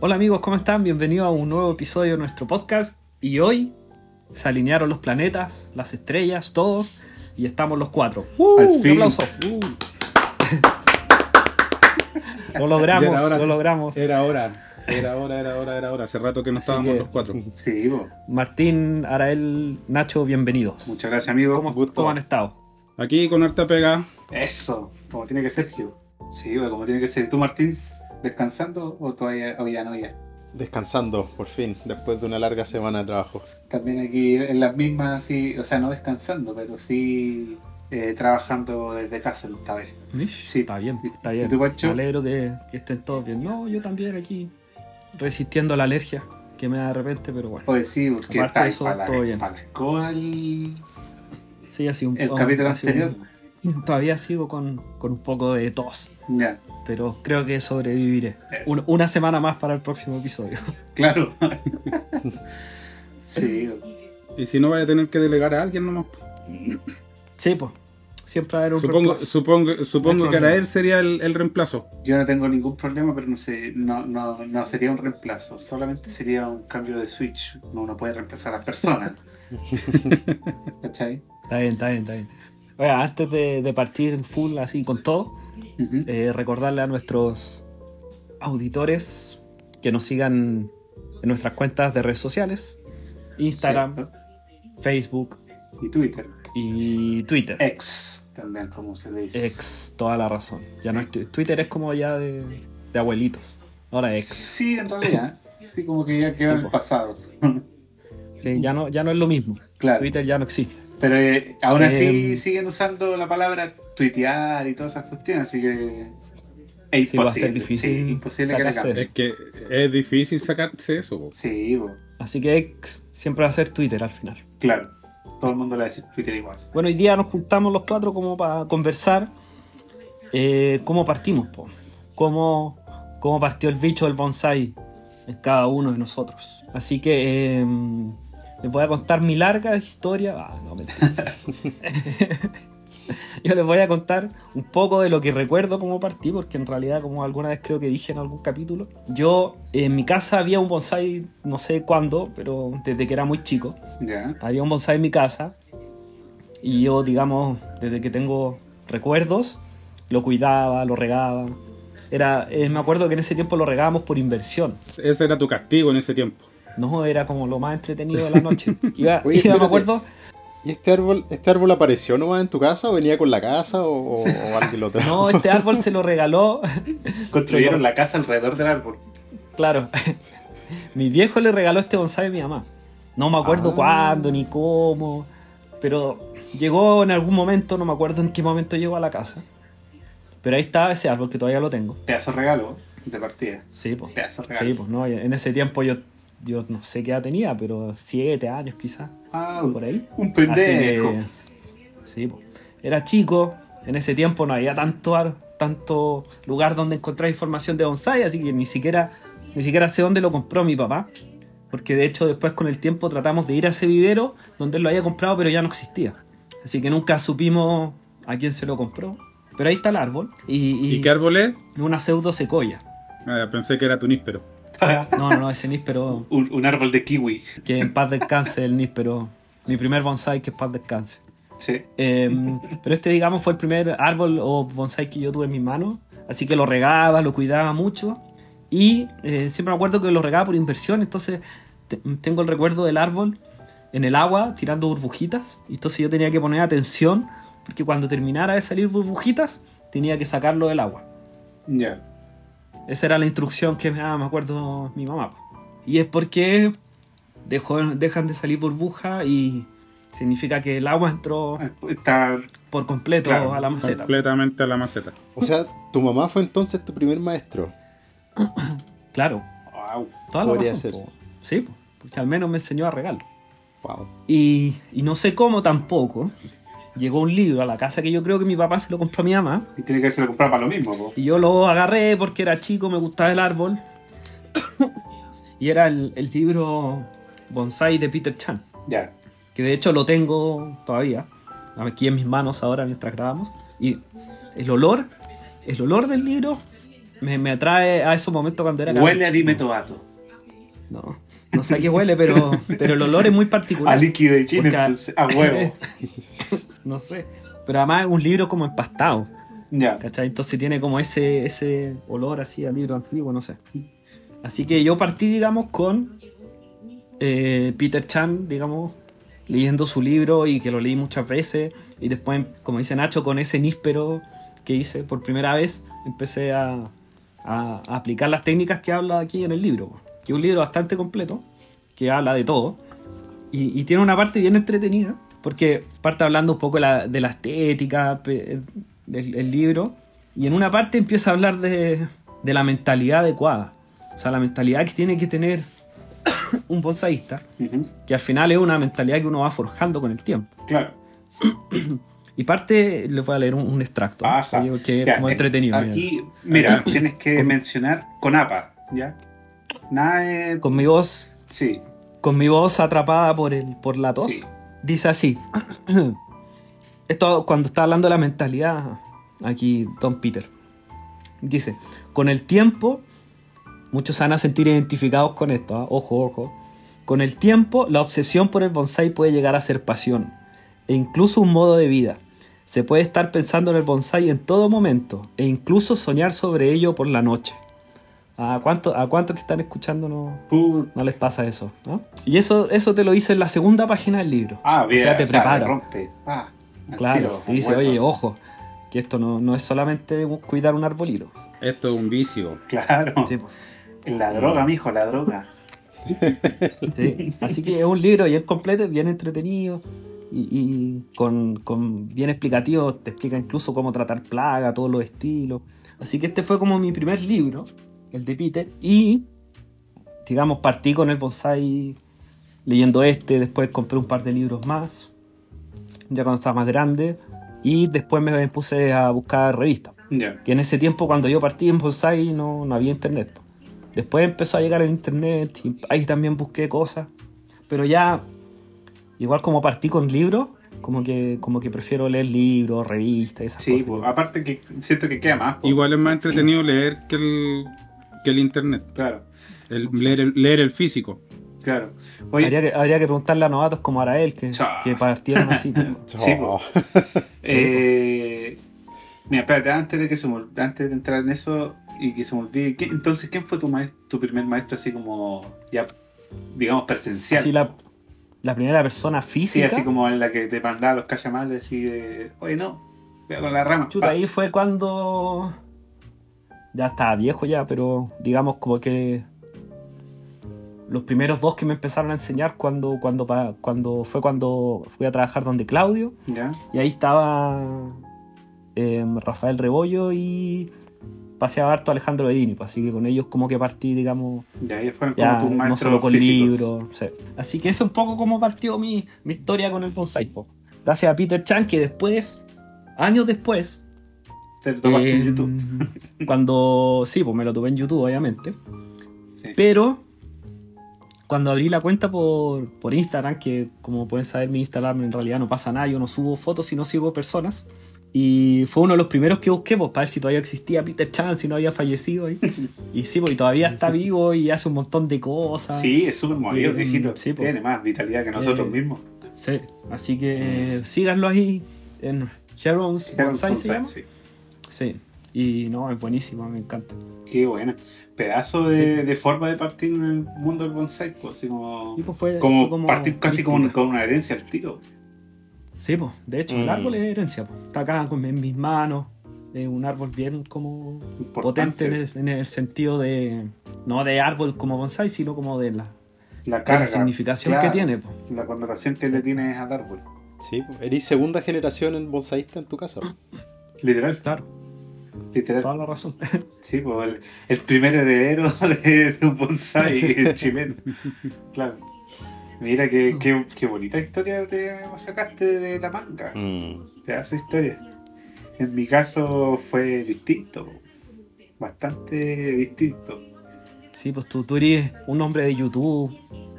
Hola amigos, ¿cómo están? Bienvenidos a un nuevo episodio de nuestro podcast. Y hoy se alinearon los planetas, las estrellas, todos, y estamos los cuatro. ¡Uh! Al Un fin. aplauso. ¡Uh! lo logramos, Ya era hora, lo logramos. Era hora. Era hora, era hora, era hora. Hace rato que no Así estábamos que- los cuatro. Sí, bo. Martín, Arael, Nacho, bienvenidos. muchas gracias, amigo. ¿Cómo, gusto. cómo han estado? Aquí con harta pega. Eso, como tiene que ser, Gio. Sí, como tiene que ser. ¿Y ¿Tú, Martín, descansando o todavía o ya no ya? Descansando, por fin, después de una larga semana de trabajo. También aquí en las mismas, sí, o sea, no descansando, pero sí eh, trabajando desde casa esta vez. Sí. Está bien, está ¿Y bien. tú, Pancho? Me alegro que, que estén todos bien. No, yo también aquí, resistiendo la alergia que me da de repente, pero bueno. Pues sí, porque Aparte de está eso, para, la, todo bien. para el, Sí, ha sido un el un- capítulo sido un- anterior. Todavía sigo con, con un poco de tos, Ya, pero creo que sobreviviré. Un- una semana más para el próximo episodio. claro. sí. Y si no, vaya a tener que delegar a alguien nomás. Sí, pues. Siempre va a haber un Supongo, reemplazo. supongo, supongo No que problema. Arael sería el, el reemplazo. yo no tengo ningún problema, pero no sé, no, no, no sería un reemplazo, solamente sería un cambio de switch. Uno puede reemplazar a las personas. ¿Cachai? Está bien, está bien, está bien. Oye, antes de, de partir en full así con todo, eh, recordarle a nuestros auditores que nos sigan en nuestras cuentas de redes sociales, Instagram, Cierto. Facebook Y Twitter. y Twitter. Ex, también, como se dice. Ex, toda la razón. Ya no es Twitter es como ya de, de abuelitos. Ahora ex. Sí, en realidad. Sí, como que ya quedó Sí, en el po. pasado. Que ya no, ya no es lo mismo. Claro. Twitter ya no existe. Pero eh, aún así Em. siguen usando la palabra tuitear y todas esas cuestiones, así que. Es Sí, va a ser imposible. difícil sí, imposible que la. Es que es difícil sacarse eso. po. Sí, bo, Así que ex siempre va a ser Twitter al final. claro. Todo el mundo le va a decir Twitter igual. Bueno, hoy día nos juntamos los cuatro como para conversar eh, cómo partimos, po. Cómo, cómo partió el bicho del bonsai en cada uno de nosotros. Así que eh, les voy a contar mi larga historia. Ah, no. Yo les voy a contar un poco de lo que recuerdo cómo partí, porque en realidad, como alguna vez creo que dije en algún capítulo, yo en mi casa había un bonsai, no sé cuándo, pero desde que era muy chico. Ya. Había un bonsai en mi casa y yo, digamos, desde que tengo recuerdos, lo cuidaba, lo regaba. Era, eh, me acuerdo que en ese tiempo lo regábamos por inversión. Ese era tu castigo en ese tiempo. No, era como lo más entretenido de la noche. Iba, Oye, iba, me acuerdo, ¿Y este árbol, este árbol apareció nomás en tu casa o venía con la casa o, o- o alguien lo trajo? no, este árbol se lo regaló, Construyeron la casa alrededor del árbol. claro, mi viejo le regaló este bonsai a mi mamá. No me acuerdo Ah. cuándo ni cómo, pero llegó en algún momento, no me acuerdo en qué momento llegó a la casa. Pero ahí está ese árbol que todavía lo tengo. Pedazo regalo de partida. Sí, pues. Pedazo regalo. Sí, pues no, en ese tiempo yo, yo no sé qué edad tenía, pero siete años quizás, Ah, por ahí. un pendejo. que, sí, pues. Era chico, en ese tiempo no había tanto, ar- tanto lugar donde encontrar información de bonsai, así que ni siquiera, ni siquiera sé dónde lo compró mi papá. Porque de hecho después con el tiempo tratamos de ir a ese vivero donde él lo había comprado, pero ya no existía. Así que nunca supimos a quién se lo compró. Pero ahí está el árbol. Y, ¿Y, qué árbol es? una pseudo secoya. Ah, pensé que era tu níspero. No, no, no, ese níspero. un, un árbol de kiwi. Que en paz descanse el níspero. Mi primer bonsai que en paz descanse. Sí. Eh, pero este, digamos, fue el primer árbol o bonsai que yo tuve en mis manos. Así que lo regaba, lo cuidaba mucho. Y eh, siempre me acuerdo que lo regaba por inversión. Entonces te- tengo el recuerdo del árbol en el agua tirando burbujitas. Y entonces yo tenía que poner atención. Porque cuando terminara de salir burbujitas, tenía que sacarlo del agua. Ya. Esa era la instrucción que me daba, me acuerdo, mi mamá. Y es porque dejó, dejan de salir burbujas y significa que el agua entró Está. por completo Claro, a la maceta. Completamente a la maceta. O sea, tu mamá fue entonces tu primer maestro. Claro, Wow. toda la razón, ser. po. Sí, po, porque al menos me enseñó a regalar. Wow. Y, y no sé cómo tampoco. Llegó un libro a la casa que yo creo que mi papá se lo compró a mi mamá. Y tiene que haberse lo comprado para lo mismo, po. Y yo lo agarré porque era chico, me gustaba el árbol. y era el, el libro Bonsai de Peter Chan. Ya. que de hecho lo tengo todavía, aquí en mis manos ahora mientras grabamos, y el olor, el olor del libro me, me atrae a esos momentos cuando era Huele a dime tobato. No, no sé a qué huele, pero, pero el olor es muy A particular. líquido de a- entonces, a huevo. no sé. Pero además es un libro como empastado. ya. ¿Cachai? Entonces tiene como ese, ese olor así a libro antiguo, no sé. Así que yo partí, digamos, con eh, Peter Chan, digamos, leyendo su libro y que lo leí muchas veces. Y después, como dice Nacho, con ese níspero que hice por primera vez, empecé a, a- a aplicar las técnicas que habla aquí en el libro. Que es un libro bastante completo, que habla de todo. Y, y tiene una parte bien entretenida, porque parte hablando un poco de la, de la estética del el libro, y en una parte empieza a hablar de, de la mentalidad adecuada. O sea, la mentalidad que tiene que tener un bonsaísta, Ujú, que al final es una mentalidad que uno va forjando con el tiempo. Claro. Y parte, les voy a leer un, un extracto, ¿no? Ajá. que, que es Ya, como eh, entretenido. mira. Aquí, mira, tienes que mencionar con APA, ¿ya? Nada de... Con mi voz, Sí, con mi voz atrapada por, el, por la tos, Sí. Dice así. Esto cuando está hablando de la mentalidad, aquí Don Peter. Dice, con el tiempo, muchos se van a sentir identificados con esto, ¿ah? ojo, ojo. Con el tiempo, la obsesión por el bonsai puede llegar a ser pasión, e incluso un modo de vida. Se puede estar pensando en el bonsai en todo momento, e incluso soñar sobre ello por la noche. ¿A cuántos a cuántos que están escuchando no, no les pasa eso, ¿no? Y eso, eso te lo dice en la segunda página del libro. Ah, bien. o sea, te prepara. rompe. Ah, claro, tiro, te dice, hueso. oye, ojo, que esto no, no es solamente cuidar un arbolito. Esto es un vicio. Claro. Sí. La droga, mijo, la droga. Sí. Así que es un libro bien completo, bien entretenido y, y con, con bien explicativo. Te explica incluso cómo tratar plaga, todos los estilos. Así que este fue como mi primer libro, el de Peter. Y, digamos, partí con el bonsai leyendo este. Después compré un par de libros más, ya cuando estaba más grande. Y después me puse a buscar revistas. Ya. Que en ese tiempo, cuando yo partí en bonsai, no, no había internet. Después empezó a llegar el internet y ahí también busqué cosas. Pero ya, igual como partí con libros, como que, como que prefiero leer libros, revistas, esas Sí, cosas. pues, aparte que siento que queda más. Igual es más entretenido leer que el, que el internet. Claro, El, leer, el, leer el físico. claro. Oye, Habría que, habría que preguntarle a novatos como Arael, que, que partieron así. Sí, eh, mira, espérate, antes de que se antes de entrar en eso y que se me olvide, ¿qué- entonces, ¿quién fue tu maestro, tu primer maestro así como ya, digamos, presencial? Así la, la primera persona Sí, física. así como en la que te mandaba los callamales, así de, oye, no, voy con la rama. Chuta, Pa. ahí fue cuando ya estaba viejo ya, pero digamos como que los primeros dos que me empezaron a enseñar cuando, cuando, cuando fue cuando fui a trabajar donde Claudio, y ahí estaba em, Rafael Rebollo y paseaba harto Alejandro Bedini, pues, así que con ellos como que partí, digamos, ya, ellos fueron como ya tus no solo con físicos. libros. sí. Así que eso es un poco como partió mi, mi historia con el bonsai. po. Gracias a Peter Chan, que después, años después, Te lo tomaste en YouTube. Cuando. Sí, pues me lo tuve en YouTube, obviamente. Sí. Pero. Cuando abrí la cuenta por, por Instagram, que como pueden saber, mi Instagram en realidad no pasa nada, yo no subo fotos y no sigo personas. Y fue uno de los primeros que busqué, pues, para ver si todavía existía Peter Chan, si no había fallecido ahí. Y sí, pues, y todavía está vivo y hace un montón de cosas. Sí, es súper movido, viejito. sí, po. Tiene más vitalidad que nosotros Eh, mismos. Sí, así que síganlo ahí en Heroes Bonsai se llama. Sí. Sí, y no, es buenísimo, me encanta. Qué buena. Pedazo de, Sí. de forma de partir en el mundo del bonsai, pues, así como, Y, pues, fue- como, fue partir casi como con una herencia al tiro. Sí, pues, de hecho, el Mm. árbol es herencia, pues. Está acá con- en mis manos. Es un árbol bien como Importante. potente en el, en el sentido de. No de árbol como bonsai, sino como de la, La de carga. la significación claro, que tiene. pues. La connotación que le tienes al árbol. sí, pues, eres segunda generación en bonsaísta en tu casa. Literal, Claro, literal. toda la razón. Sí, pues el, el primer heredero de, de un bonsai chileno. Claro. Mira qué, qué, qué bonita historia te sacaste de la manga. Mm. Pedazo de historia. En mi caso fue distinto. Bastante distinto. Sí, pues tú, tú eres un hombre de YouTube.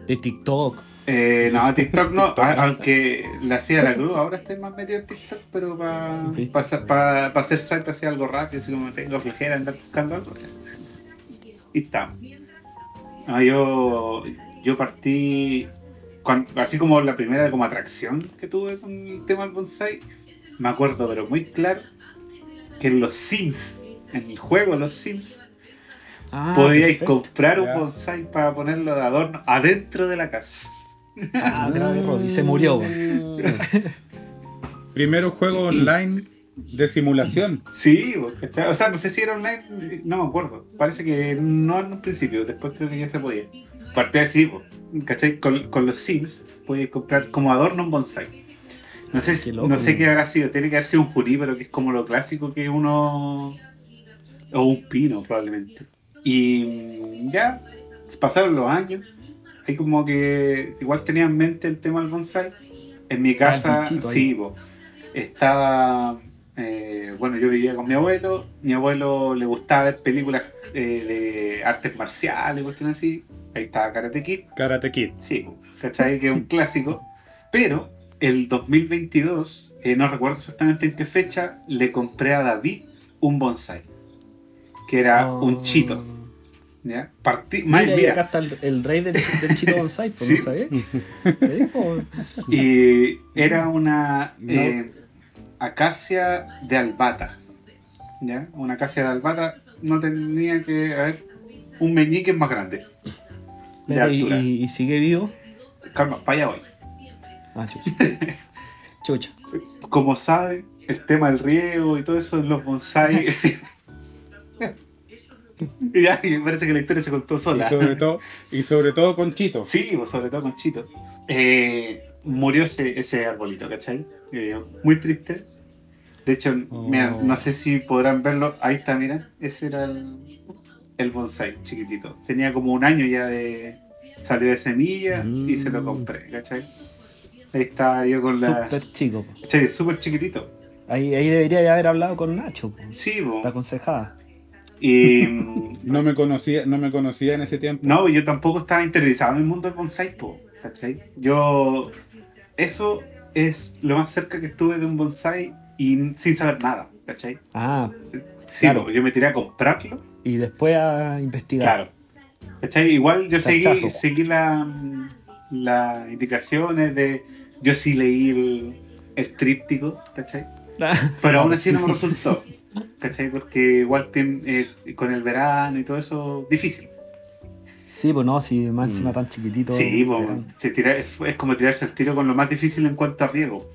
de TikTok. Eh, no, TikTok no, aunque la hacía la cruz, ahora estoy más metido en TikTok, pero para Sí. hacer swipe así algo rápido, así como tengo flojera andar buscando algo. Y está. No, yo, yo partí, cuan- así como la primera como atracción que tuve con el tema del bonsai, me acuerdo, pero muy claro, que en los Sims, en el juego Los Sims, Ah, podíais perfecto. comprar un bonsai para ponerlo de adorno adentro de la casa. Ah, grave error, y se murió. Primero juego online de simulación. Sí, ¿cachai? o sea, no sé si era online, no me acuerdo. Parece que no en un principio, después creo que ya se podía. Partí así, pues, ¿cachai? Con, con los Sims podías comprar como adorno un bonsai. No sé, si- Qué loco, no sé qué habrá sido, tiene que haber sido un jurí, pero que es como lo clásico que uno. O un pino, probablemente. Y mm, ya pasaron los años. Ahí como que igual tenía en mente el tema del bonsai. En mi Ah, casa, bichito sí, po, estaba. eh, bueno, yo vivía con mi abuelo. Mi abuelo le gustaba ver películas eh, de artes marciales cuestiones así. Ahí estaba Karate Kid. Karate Kid. Sí, ¿cachai? Que es un clásico. Pero el 2022, eh, no recuerdo exactamente en qué fecha, le compré a David un bonsai. Que era un Oh. chito. ¿Ya? Partí, Mira, acá está el, el rey del, del Chito Bonsai, pues. ¿no po. y era una No. eh, acacia de albata. ¿ya? Una acacia de albata no tenía que haber un meñique más grande. De Mira, y, altura. y- y sigue vivo. Calma, para allá voy. Ah, chucha. Chucha. como saben, el tema del riego y todo eso en los bonsai. Y ya, y parece que la historia se contó Y sola. sobre todo, y sobre todo con Chito. Sí, pues, sobre todo con Chito. Eh, murió ese, ese arbolito, ¿cachai? Eh, muy triste. De hecho, mira, Oh. no sé si podrán verlo. Ahí está, mira. Ese era el, el bonsai chiquitito. Tenía como un año ya de. Salió de semilla y se lo compré, ¿cachai? Ahí está yo con la. Súper chico. ¿Cachai? Súper chiquitito. Ahí, ahí debería ya haber hablado con Nacho. Sí, po. Te aconsejaba. Y. No me conocía, no me conocía en ese tiempo. No, yo tampoco estaba interesado en el mundo del bonsai, po, ¿cachai? Yo. Eso es lo más cerca que estuve de un bonsai y sin saber nada, ¿cachai? Ah, Sí, Claro. po, yo me tiré a comprarlo, y después a investigar. claro. ¿cachai? Igual yo seguí, seguí la- las indicaciones de. Yo sí leí el, el tríptico, ¿cachai? Pero aún así no me resultó, ¿cachai? Porque igual tiene, eh, con el verano y todo eso, difícil. Sí, pues no, si más Mm. tan chiquitito. Sí, po, eh, se tira- es, es como tirarse el tiro con lo más difícil en cuanto a riego.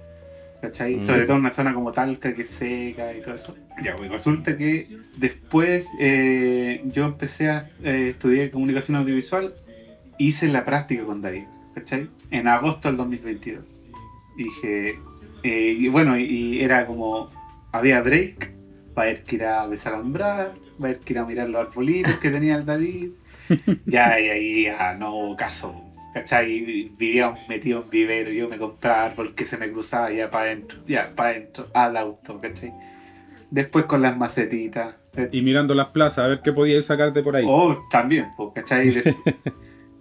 ¿Cachai? Mm. Sobre todo en una zona como Talca que es seca y todo eso. Ya, pues resulta que después eh, yo empecé a eh, estudiar comunicación audiovisual, hice la práctica con David, ¿cachai? En agosto del 2022. Y dije, eh, y bueno, y era como, había break, va a haber que ir a desalambrar, va a haber que ir a mirar los arbolitos que tenía el David. Ya, y ahí ya no hubo caso, ¿cachai? Vivíamos metidos en vivero, yo me compraba árbol que se me cruzaba ya para adentro, ya para adentro, al auto, ¿cachai? Después con las macetitas. Y mirando las plazas, a ver qué podíais sacarte por ahí. Oh, también, pues, ¿cachai?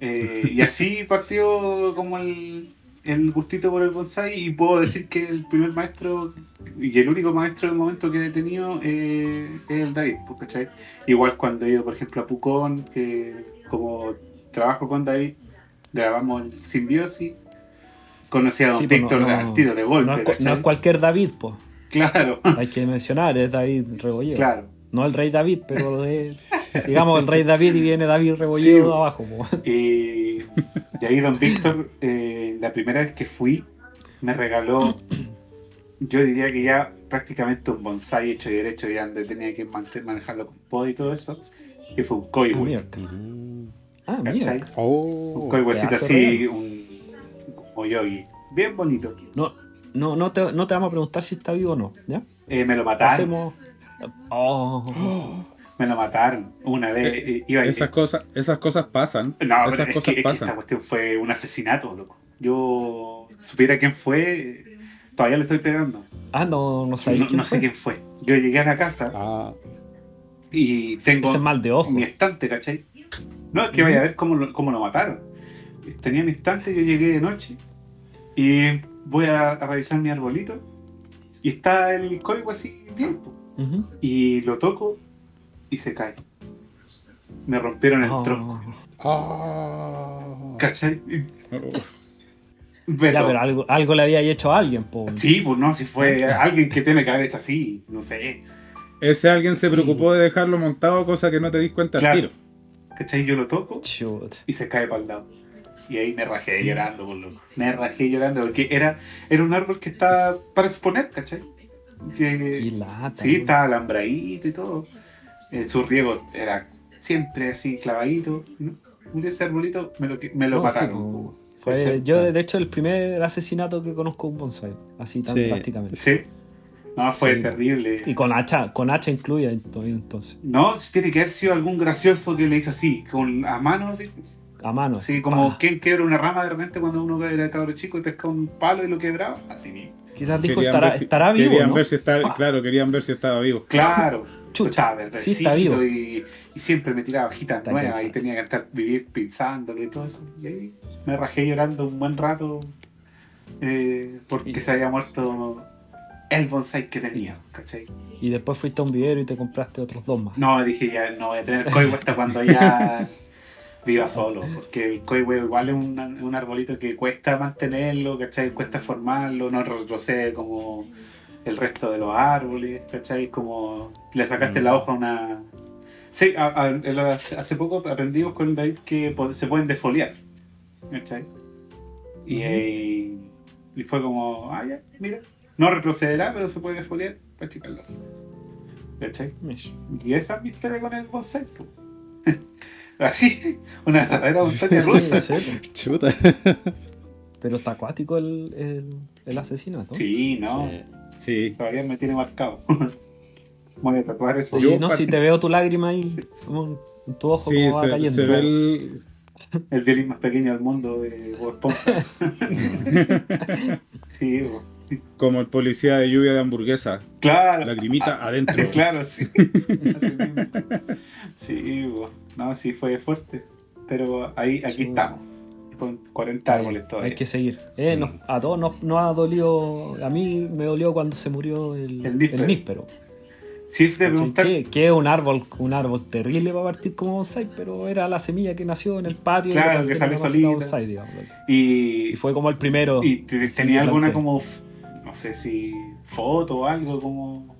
Eh, y así partió como el, el gustito por el bonsai y puedo decir que el primer maestro y el único maestro del momento que he tenido eh, es el David, pues, ¿cachai? Igual cuando he ido, por ejemplo, a Pucón, que como trabajo con David, grabamos el Simbiosis, conocí a Don Sí, pues, Víctor no- no- al tiro de golpe, no es cualquier David, pues. Claro, Hay que mencionar, es David Rebolledo. claro. No el rey David, pero es, digamos el rey David y viene David Sí. de abajo. po. Y, ahí don Víctor, eh, la primera vez que fui, me regaló, yo diría que ya prácticamente un bonsai hecho y derecho, ya donde tenía que manejarlo con pod y todo eso, que fue un Ah, koi mira. Ah, mira. Un Oh, koi huesito pedazo así, un como yogi, bien bonito. No, no, no, te, no te vamos a preguntar si está vivo o no. ¿Ya? Eh, me lo mataron, Hacemos. Oh, me lo mataron una vez. eh, iba a- Esas cosas, esas cosas pasan. No, esas es cosas que, es que pasan. esta cuestión fue un asesinato, loco. Yo supiera quién fue, todavía le estoy pegando. ah, no, no sabéis No, quién no sé quién fue. Yo llegué a la casa ah, y tengo Ese es mal de ojo. mi estante, ¿cachai? No, es que vaya a ver cómo lo, cómo lo mataron. tenía mi instante, yo llegué de noche y voy a, a revisar mi arbolito y está el código así bien. Y lo toco y se cae. Me rompieron el Oh. tronco. Ah. ¿Cachai? Y- Oh. Ya, pero algo, algo le había hecho a alguien, po. Sí, pues no, si fue alguien que tiene que haber hecho así, no sé. Ese alguien se preocupó de dejarlo montado, cosa que no te dis cuenta al Claro. tiro. ¿Cachai? Yo lo toco Chut. y se cae para el lado. Y ahí me rajé llorando, por loco. Me rajé llorando porque era, era un árbol que estaba para exponer, ¿cachai? Que, lata. sí, estaba alambradito y todo. Eh, su riego era siempre así clavadito. ¿no? Ese arbolito me lo, me lo No, sí, mataron. po. Fue, yo, de hecho, el primer asinato que conozco un bonsai. Así tan Sí. drásticamente. Sí. No, fue Sí. terrible. Y con hacha, con hacha incluida ento- entonces. No, tiene que haber sido algún gracioso que le hizo así, con a mano así. A mano. Sí, así, como pa. quien quebra una rama de repente cuando uno era cabro chico y pescaba un palo y lo quebraba. Así mismo. Quizás dijo estará, ver si- estará vivo, querían ¿no? ver si estaba, claro, querían ver si estaba vivo. Claro. Chucha, sí está vivo. Y, y siempre me tiraba hojitas nuevas que- y tenía que estar vivir pensándolo y todo eso. Y ahí me rajé llorando un buen rato eh, porque Y- se había muerto el bonsai que tenía, ¿cachai? Y después fuiste a un vivero y te compraste otros dos más. No, dije ya no voy a tener coigüe hasta cuando ya viva solo, porque el coigüe igual es un, un arbolito que cuesta mantenerlo, ¿cachai? Cuesta formarlo, no retrocede como el resto de los árboles, ¿cachai? Como le sacaste Mm. la hoja a una... Sí, a- a- el- hace poco aprendimos con David que se pueden defoliar, ¿cachai? Y, y fue como, ah, ya, mira, no retrocederá, pero se puede defoliar para achicarlo. ¿Cachai? Y esa es mi historia con el bonsai. Así, una verdadera montaña rusa. Sí, sí, Chuta. Pero está acuático el, el, el asesinato. Sí, no, Sí. Sí. todavía me tiene marcado. Voy a tatuar eso. Yo, no, si te veo tu lágrima ahí, como en tu ojo Sí, como va se, cayendo. se ve el. El violín más pequeño del mundo de Bob Esponja. sí, bo. Como el policía de lluvia de hamburguesa. claro. Lagrimita adentro. claro, sí. Sí, bo. no, sí fue fuerte. Pero ahí, aquí Sí. estamos. Con 40 árboles todavía. Hay que seguir. Eh, nos- a todos nos, nos ha dolido. A mí me dolió cuando se murió el, El níspero. el níspero. Sí, si te preguntar, Que, que es un árbol, un árbol terrible para partir como bonsai, pero era la semilla que nació en el patio. Claro, que la solita. bonsai, digamos, y, Y fue como el primero. y te- tenía alguna planté. como, no sé si foto o algo como...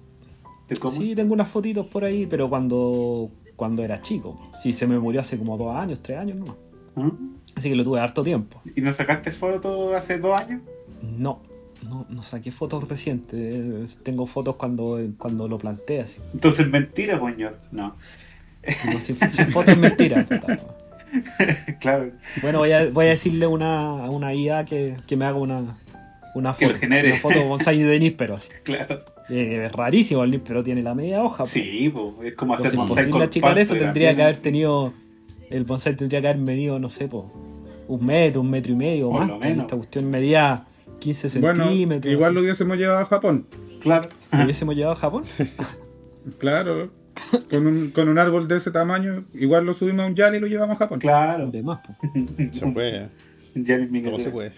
Sí, tengo unas fotitos por ahí, pero cuando, cuando era chico. Sí, se me murió hace como dos años, tres años, no. ¿Ah? Así que lo tuve harto tiempo. ¿Y no sacaste foto hace dos años? No, no, no saqué fotos recientes. Tengo fotos cuando, cuando lo planté así. Entonces mentira, coño. No, No, sin, sin fotos es mentira. puta, no. claro. Bueno, voy a, voy a decirle una, a una IA que, que me haga una, una Que lo foto. genere. Una foto bonsai de níspero. Así. Claro. Eh, es rarísimo, el níspero tiene la media hoja. po. Sí, po, es como hacer Entonces, bonsai con achicar pasto eso, tendría que haber tenido. El bonsai tendría que haber medido, no sé, po, un metro, un metro y medio o Por más. lo menos. Esta cuestión medía 15 Bueno, centímetros. igual lo hubiésemos llevado a Japón. Claro. ¿Lo hubiésemos llevado a Japón. Claro. Con un, con un árbol de ese tamaño, igual lo subimos a un yal y lo llevamos a Japón. Claro. De más, po. Se puede. Todo se puede.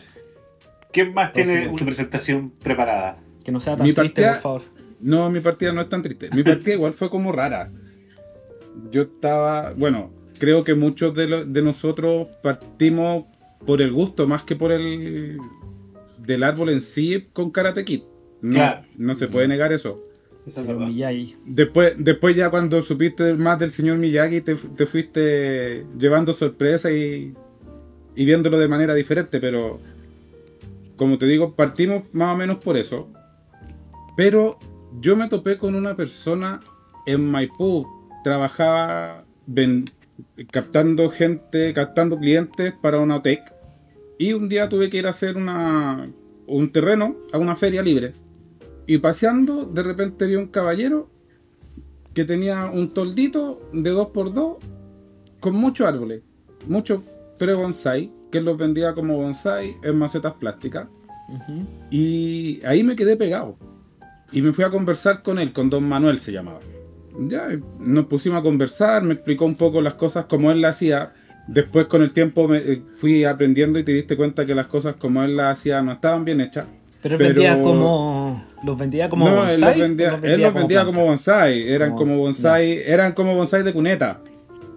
¿Quién más tiene su presentación preparada? Que no sea tan Mi triste, partida- por favor. No, mi partida no es tan triste. Mi partida igual fue como rara. Yo estaba, bueno, creo que muchos de, lo- de nosotros partimos por el gusto más que por el del árbol en sí con Karate Kid. No, Claro. no se puede negar eso. Eso es verdad. Después, después ya cuando supiste más del señor Miyagi te, te fuiste llevando sorpresa y, y viéndolo de manera diferente, pero como te digo, partimos más o menos por eso. Pero yo me topé con una persona en Maipú, trabajaba captando gente, captando clientes para una OTEC. Y un día tuve que ir a hacer un terreno a una feria libre. Y paseando, de repente vi un caballero que tenía un toldito de 2x2 con muchos árboles, muchos pre-bonsai, que él los vendía como bonsai en macetas plásticas. Y ahí me quedé pegado. Y me fui a conversar con él, con don Manuel se llamaba. Ya, nos pusimos a conversar, me explicó un poco las cosas como él las hacía. después con el tiempo me- eh, fui aprendiendo y te diste cuenta que las cosas como él las hacía no estaban bien hechas. Pero él Pero- vendía como. Los vendía como. no, él los vendía, él los vendía planta? como bonsai, eran Como- como bonsai, eran como bonsai de cuneta.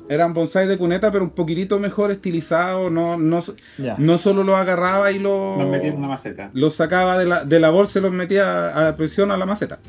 Eran bonsai de cuneta, pero un poquitito mejor estilizado, no, no, no solo los agarraba y los, Nos metí en una maceta. los sacaba de la, de la bolsa y los metía a presión a la maceta.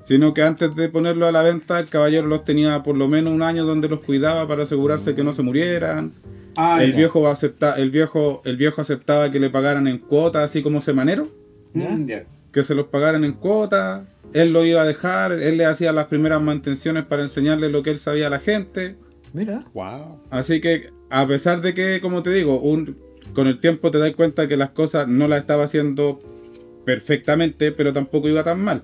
Sino que antes de ponerlo a la venta, el caballero los tenía por lo menos un año donde los cuidaba para asegurarse que no se murieran. Ah, el viejo acepta, el viejo, el viejo aceptaba que le pagaran en cuotas, así como semanero, Mm, ya. que se los pagaran en cuotas. Él lo iba a dejar, él le hacía las primeras mantenciones para enseñarle lo que él sabía a la gente. Mira. Wow. Así que, a pesar de que, como te digo, un, con el tiempo te das cuenta que las cosas no las estaba haciendo perfectamente, pero tampoco iba tan mal.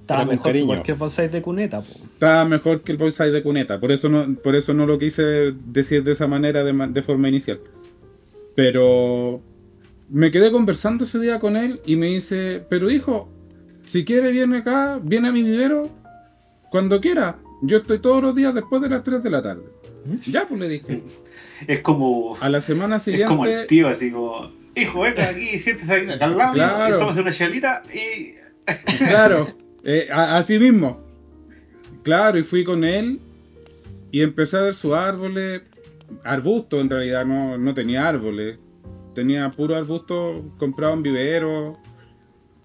Estaba mejor que cualquier bonsai de cuneta. Estaba mejor que el bonsai de cuneta. Por eso no, por eso no lo quise decir de esa manera, de, ma- de forma inicial. Pero me quedé conversando ese día con él y me dice, pero hijo, si quiere viene acá, viene a mi vivero cuando quiera. Yo estoy todos los días después de las 3 de la tarde. Ya, pues le dije. Es como. A la semana Es como el siguiente, tío, así como. Hijo, venga aquí, siéntese ahí acá al lado, Claro. una chelita y. claro, eh, así mismo. Claro, y fui con él y empecé a ver sus árboles, arbustos en realidad, no, no tenía árboles. Tenía puro arbusto comprado en vivero,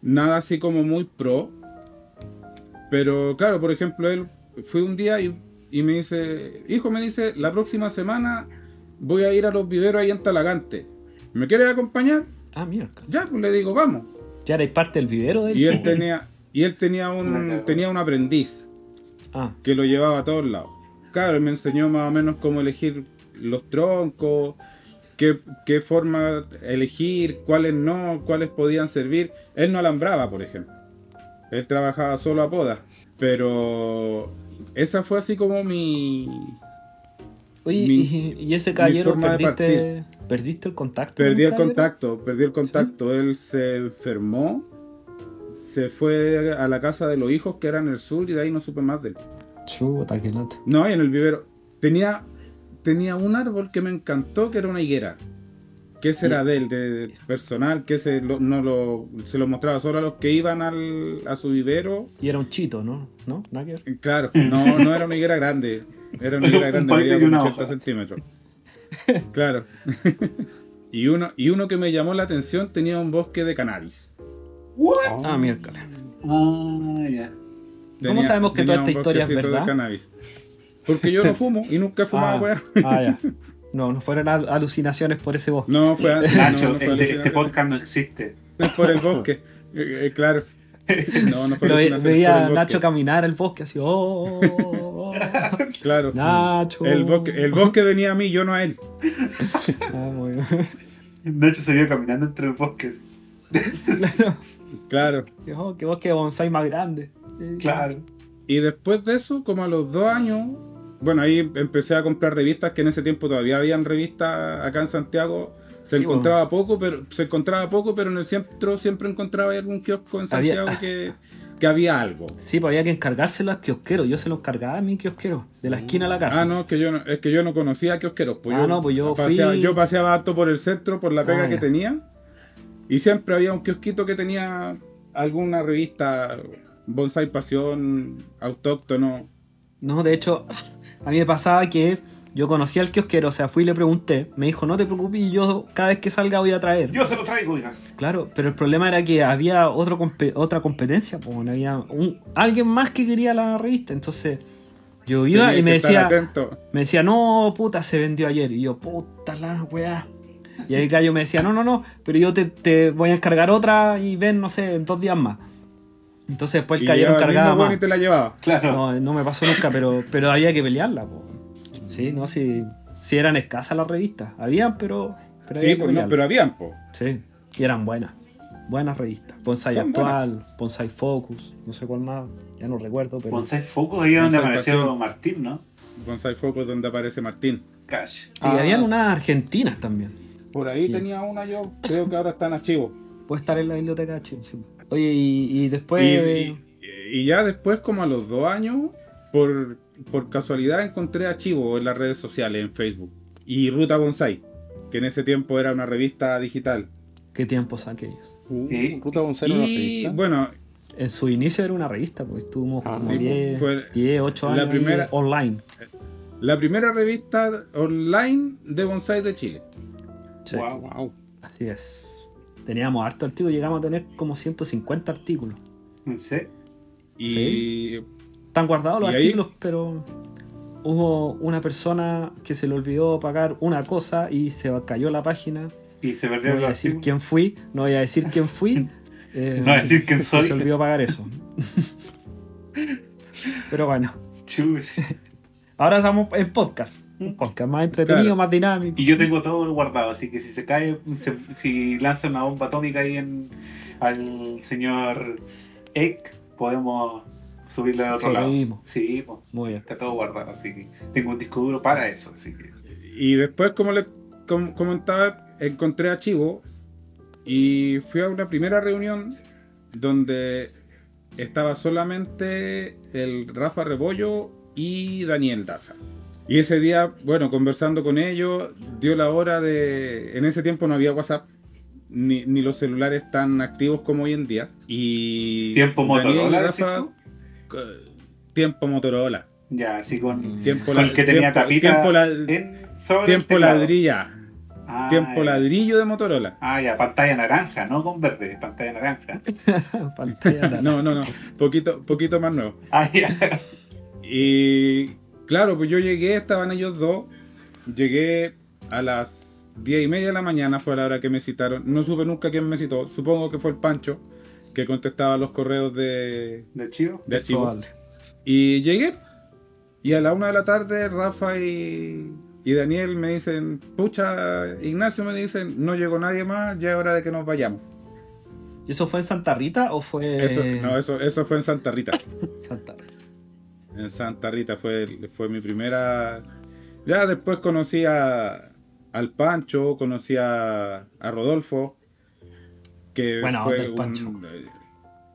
nada así como muy pro. Pero claro, por ejemplo, él fue un día y, y me dice, hijo, me dice, la próxima semana voy a ir a los viveros ahí en Talagante. ¿Me quieres acompañar? Ah, mira. Ya, pues le digo, vamos. Ya eres parte del vivero de Y él tenía, y él tenía un, tenía un aprendiz Ah, que lo llevaba a todos lados. Claro, él me enseñó más o menos cómo elegir los troncos, qué, qué forma elegir, cuáles no, cuáles podían servir. Él no alambraba, por ejemplo. Él trabajaba solo a poda. Pero esa fue así como mi... Oye, Mi- y, y ese caballero perdiste, perdiste el contacto. con Perdí el contacto, perdí el contacto. Él se enfermó, se fue a la casa de los hijos que eran en el sur y de ahí no supe más de él. Chuta, que. No, y en el vivero. Tenía, tenía un árbol que me encantó, que era una higuera. Que ese era de él, de personal, que ese lo- no lo, se lo mostraba solo a los que iban al, a su vivero. Y era un chito, ¿no? ¿No? ¿Nada que ver? Eh, Claro, no, no era una higuera grande. Era una higuera grande, medía como una 80 hoja. centímetros. Claro. y, uno, y uno que me llamó la atención tenía un bosque de cannabis. ¿What? Ah, miércoles. Ah, ya. Tenía- sabemos que toda esta historia es de verdad? cannabis. Porque yo no fumo y nunca he fumado, ah, ah, ya. No, no fueron al- alucinaciones por ese bosque. No, fue. Nacho, no, no fue este, este podcast no existe. Es por el bosque. Eh, eh, claro. No, no fue Pero veía por a el bosque. Nacho caminar el bosque así, oh, oh, oh. Claro. Nacho. El bosque, el bosque venía a mí, yo no a él. Ah, muy bien. Nacho se vio caminando entre los bosques. claro. Claro. Oh, qué bosque de bonsai más grande. Claro. Y después de eso, como a los dos años, bueno, ahí empecé a comprar revistas, que en ese tiempo todavía habían revistas acá en Santiago. Se Sí, encontraba poco, pero se encontraba poco, pero en el centro siempre encontraba algún kiosco en Había- Santiago que, que había algo. Sí, pues había que encargárselo al kiosquero. Yo se lo encargaba a mi kiosquero, de la esquina a la casa. Ah, no, es que yo no, es que yo no conocía kiosqueros. Pues Ah, yo, no, pues yo paseaba, fui- yo paseaba harto por el centro, por la pega Ah, que ya. tenía. Y siempre había un kiosquito que tenía alguna revista, Bonsai Pasión, autóctono. No, de hecho, a mí me pasaba que yo conocía al kiosquero, o sea, fui y le pregunté. Me dijo, no te preocupes, yo cada vez que salga voy a traer. Yo se lo traigo, oiga. Claro, pero el problema era que había otro compe- otra competencia, pues, había un, alguien más que quería la revista, entonces yo iba Tenía y me decía, atento. me decía, no, puta, se vendió ayer. Y yo, puta la weá. Y ahí Gallo me decía, no, no, no, pero yo te, te voy a encargar otra y ven, no sé, en dos días más. Entonces después el mismo weón más. y te la llevaba. Claro. No, no me pasó nunca, pero, pero había que pelearla. po. Sí, no, si, si eran escasas las revistas. Habían, pero, pero Sí, había que pues no, pero habían, po. Sí, y eran buenas. Buenas revistas. Bonsai Son Actual, Bonsai Focus, no sé cuál más, ya no recuerdo, pero... Bonsai Focus, ahí es donde apareció Pasión. Martín, ¿no? Bonsai Focus donde aparece Martín. Cash. Y habían unas argentinas también. Por ahí tenía una yo, creo que ahora está en archivo. Puede estar en la biblioteca de Chile. Oye, y, y después... Y, y- y ya después, como a los dos años, por, por casualidad encontré archivo en las redes sociales, en Facebook. y Ruta Bonsai, que en ese tiempo era una revista digital. ¿Qué tiempos aquellos? Uh. Ruta Bonsai era una revista. bueno, En su inicio era una revista, pues estuvimos Ah, como sí, 10, fue 10, 8 la años ahí primera- online. la primera revista online de bonsai de Chile. Sí, Wow. Wow. Así es. Teníamos harto artículos, llegamos a tener como 150 artículos. ¿En serio? Y Están guardados los artículos, pero hubo una persona que se le olvidó pagar una cosa y se cayó la página. Y se No perdió voy el a decir artículo. quién fui, no voy a decir quién fui. eh, No voy a decir quién soy. Se olvidó pagar eso. pero bueno, Chus. ahora estamos en podcast. Un podcast más entretenido, Claro. más dinámico. Y yo tengo todo guardado, así que si se cae, se- si lanza una bomba atómica ahí en, al señor Eck, podemos subirle al otro lado. Sobrevivimos. Sí, pues, Muy bien. está todo guardado, así que tengo un disco duro para eso, así que. Y después, como les com- comentaba, encontré a Chivo y fui a una primera reunión donde estaba solamente el Rafa Rebollo y Daniel Daza. Y ese día, bueno, conversando con ellos, dio la hora de... En ese tiempo no había WhatsApp, ni, ni los celulares tan activos como hoy en día. Y... ¿Tiempo Motorola, Rafa, Tiempo Motorola. Ya, así con, Tiempo, con la- el que tenía tiempo- tapita tiempo la- tiempo ladrilla. Ah, Tiempo ya. ladrillo de Motorola. Ah, ya, pantalla naranja, no con verde, pantalla naranja. Pantalla No, no, no. Poquito, poquito más nuevo. Ah, ya. Y claro, pues yo llegué, estaban ellos dos. Llegué a las diez y media de la mañana, fue la hora que me citaron. No supe nunca quién me citó. Supongo que fue el Pancho, que contestaba los correos de, ¿De chivo? de. Probable. Y llegué. Y a la una de la tarde, Rafa y, y Daniel me dicen, pucha, Ignacio me dicen, no llegó nadie más, ya es hora de que nos vayamos. ¿Y eso fue en Santa Rita o fue Eso, no, eso, eso fue en Santa Rita. Santa En Santa Rita fue, fue mi primera. Ya después conocí a, al Pancho, conocí a, a Rodolfo. Que Buena fue un- Pancho. eh,